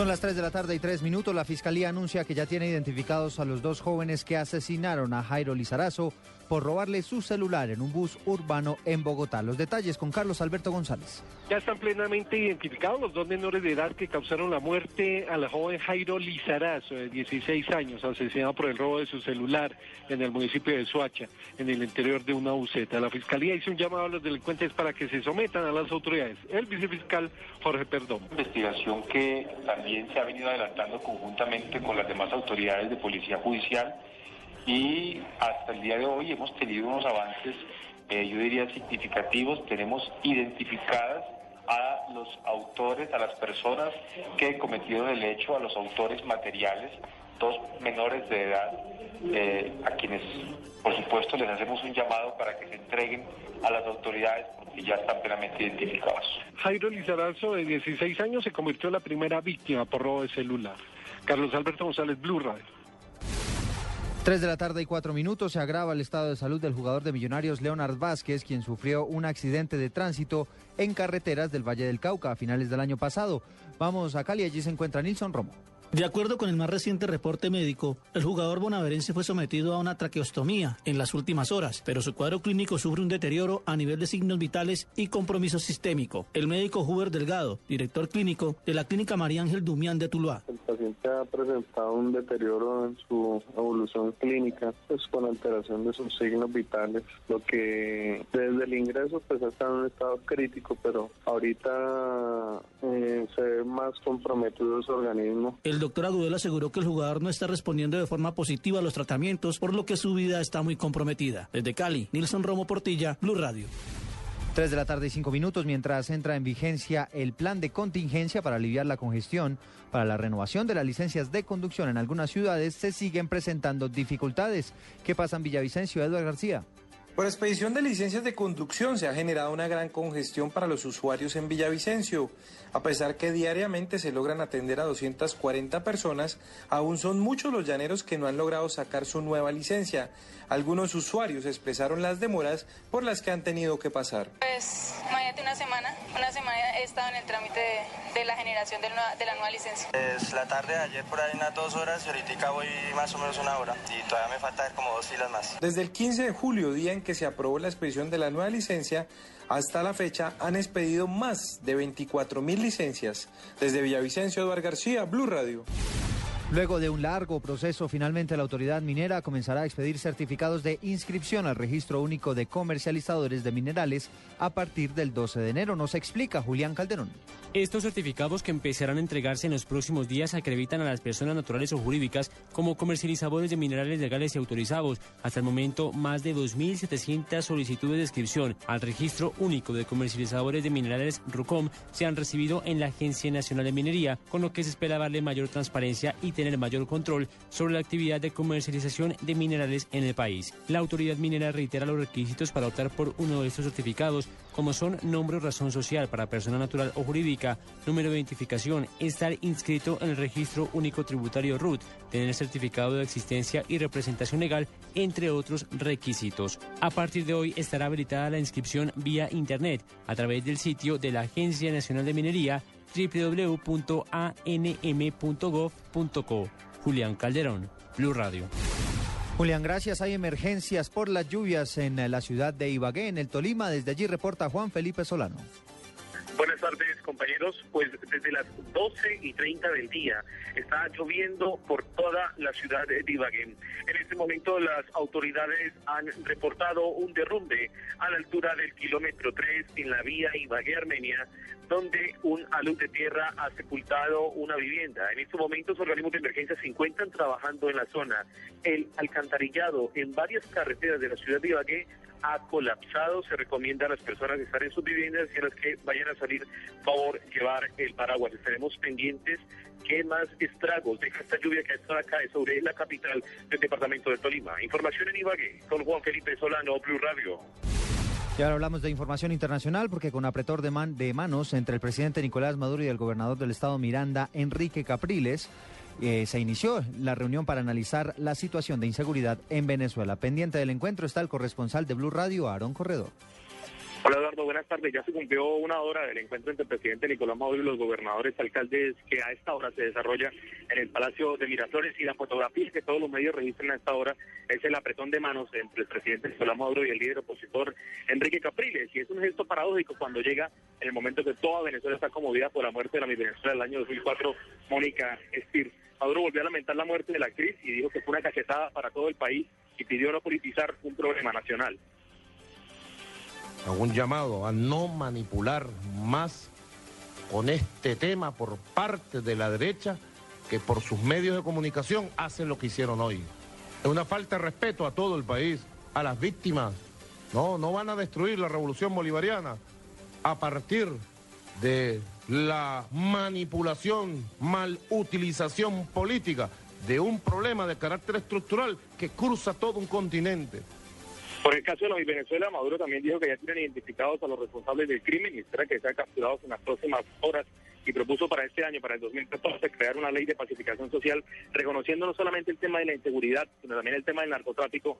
Son las 3 de la tarde y 3 minutos. La Fiscalía anuncia que ya tiene identificados a los dos jóvenes que asesinaron a Jairo Lizarazo por robarle su celular en un bus urbano en Bogotá. Los detalles con Carlos Alberto González. Ya están plenamente identificados los dos menores de edad que causaron la muerte a la joven Jairo Lizarazo, de 16 años, asesinado por el robo de su celular en el municipio de Soacha, en el interior de una buceta. La Fiscalía hizo un llamado a los delincuentes para que se sometan a las autoridades. El vicefiscal Jorge Perdón. Investigación que también se ha venido adelantando conjuntamente con las demás autoridades de policía judicial y hasta el día de hoy hemos tenido unos avances, eh, yo diría, significativos. Tenemos identificadas a los autores, a las personas que cometieron el hecho, a los autores materiales, dos menores de edad, eh, a quienes, por supuesto, les hacemos un llamado para que se entreguen a las autoridades porque ya están plenamente identificados. Jairo Lizarazo, de 16 años, se convirtió en la primera víctima por robo de celular. Carlos Alberto González, Blue Radio. 3 de la tarde y 4 minutos se agrava el estado de salud del jugador de Millonarios Leonard Vázquez, quien sufrió un accidente de tránsito en carreteras del Valle del Cauca a finales del año pasado. Vamos a Cali, allí se encuentra Nilson Romo. De acuerdo con el más reciente reporte médico, el jugador bonaverense fue sometido a una traqueostomía en las últimas horas, pero su cuadro clínico sufre un deterioro a nivel de signos vitales y compromiso sistémico. El médico Huber Delgado, director clínico de la clínica María Ángel Dumián de Tuluá. El paciente ha presentado un deterioro en su evolución clínica, pues con alteración de sus signos vitales, lo que desde el ingreso pues está en un estado crítico, pero ahorita más comprometido su organismo. El doctor Agudelo aseguró que el jugador no está respondiendo de forma positiva a los tratamientos, por lo que su vida está muy comprometida. Desde Cali, Nilson Romo Portilla, Blue Radio. 3 de la tarde y 5 minutos mientras entra en vigencia el plan de contingencia para aliviar la congestión. Para la renovación de las licencias de conducción en algunas ciudades se siguen presentando dificultades. ¿Qué pasa en Villavicencio, Eduardo García? Por expedición de licencias de conducción se ha generado una gran congestión para los usuarios en Villavicencio. A pesar que diariamente se logran atender a 240 personas, aún son muchos los llaneros que no han logrado sacar su nueva licencia. Algunos usuarios expresaron las demoras por las que han tenido que pasar. Pues, imagínate una semana, una semana he estado en el trámite de, de la generación de, la, de la nueva licencia. Es la tarde de ayer por ahí unas dos horas y ahorita voy más o menos una hora y todavía me falta como dos filas más. Desde el 15 de julio, día en que se aprobó la expedición de la nueva licencia, hasta la fecha han expedido más de 24 mil licencias. Desde Villavicencio, Eduardo García, Blue Radio. Luego de un largo proceso, finalmente la autoridad minera comenzará a expedir certificados de inscripción al registro único de comercializadores de minerales a partir del 12 de enero. Nos explica Julián Calderón. Estos certificados que empezarán a entregarse en los próximos días acreditan a las personas naturales o jurídicas como comercializadores de minerales legales y autorizados. Hasta el momento, más de 2.700 solicitudes de inscripción al registro único de comercializadores de minerales RUCOM se han recibido en la Agencia Nacional de Minería, con lo que se espera darle mayor transparencia y tener mayor control sobre la actividad de comercialización de minerales en el país. La autoridad minera reitera los requisitos para optar por uno de estos certificados, como son nombre o razón social para persona natural o jurídica, número de identificación, estar inscrito en el registro único tributario RUT, tener certificado de existencia y representación legal, entre otros requisitos. A partir de hoy estará habilitada la inscripción vía Internet a través del sitio de la Agencia Nacional de Minería www.anm.gov.co. Julián Calderón, Blue Radio. Julián, gracias. Hay emergencias por las lluvias en la ciudad de Ibagué, en el Tolima. Desde allí reporta Juan Felipe Solano. Buenas tardes, compañeros. Pues desde las 12 y 30 del día está lloviendo por toda la ciudad de Ibagué. En este momento las autoridades han reportado un derrumbe a la altura del kilómetro 3 en la vía Ibagué-Armenia, donde un alud de tierra ha sepultado una vivienda. En estos momentos organismos de emergencia se encuentran trabajando en la zona. El alcantarillado en varias carreteras de la ciudad de Ibagué ha colapsado. Se recomienda a las personas que están en sus viviendas y a las que vayan a salir, favor, llevar el paraguas. Estaremos pendientes qué más estragos deja esta lluvia que está acá sobre la capital del departamento de Tolima. Información en Ibagué con Juan Felipe Solano, Blue Radio. Y ahora hablamos de información internacional porque con apretor de manos entre el presidente Nicolás Maduro y el gobernador del estado Miranda, Enrique Capriles, eh, se inició la reunión para analizar la situación de inseguridad en Venezuela. Pendiente del encuentro está el corresponsal de Blue Radio, Aarón Corredor. Hola Eduardo, buenas tardes. Ya se cumplió una hora del encuentro entre el presidente Nicolás Maduro y los gobernadores alcaldes que a esta hora se desarrolla en el Palacio de Miraflores y la fotografía que todos los medios registran a esta hora es el apretón de manos entre el presidente Nicolás Maduro y el líder opositor Enrique Capriles. Y es un gesto paradójico cuando llega en el momento que toda Venezuela está conmovida por la muerte de la mi Venezuela del año 2004, Mónica Estir. Maduro volvió a lamentar la muerte de la actriz y dijo que fue una cachetada para todo el país y pidió no politizar un problema nacional hago un llamado a no manipular más con este tema por parte de la derecha que por sus medios de comunicación hacen lo que hicieron hoy. Es una falta de respeto a todo el país, a las víctimas. No, no van a destruir la revolución bolivariana a partir de la manipulación, malutilización política de un problema de carácter estructural que cruza todo un continente. Por el caso de la Venezuela, Maduro también dijo que ya tienen identificados a los responsables del crimen y espera que sean capturados en las próximas horas y propuso para este año, para el 2014, crear una ley de pacificación social reconociendo no solamente el tema de la inseguridad, sino también el tema del narcotráfico.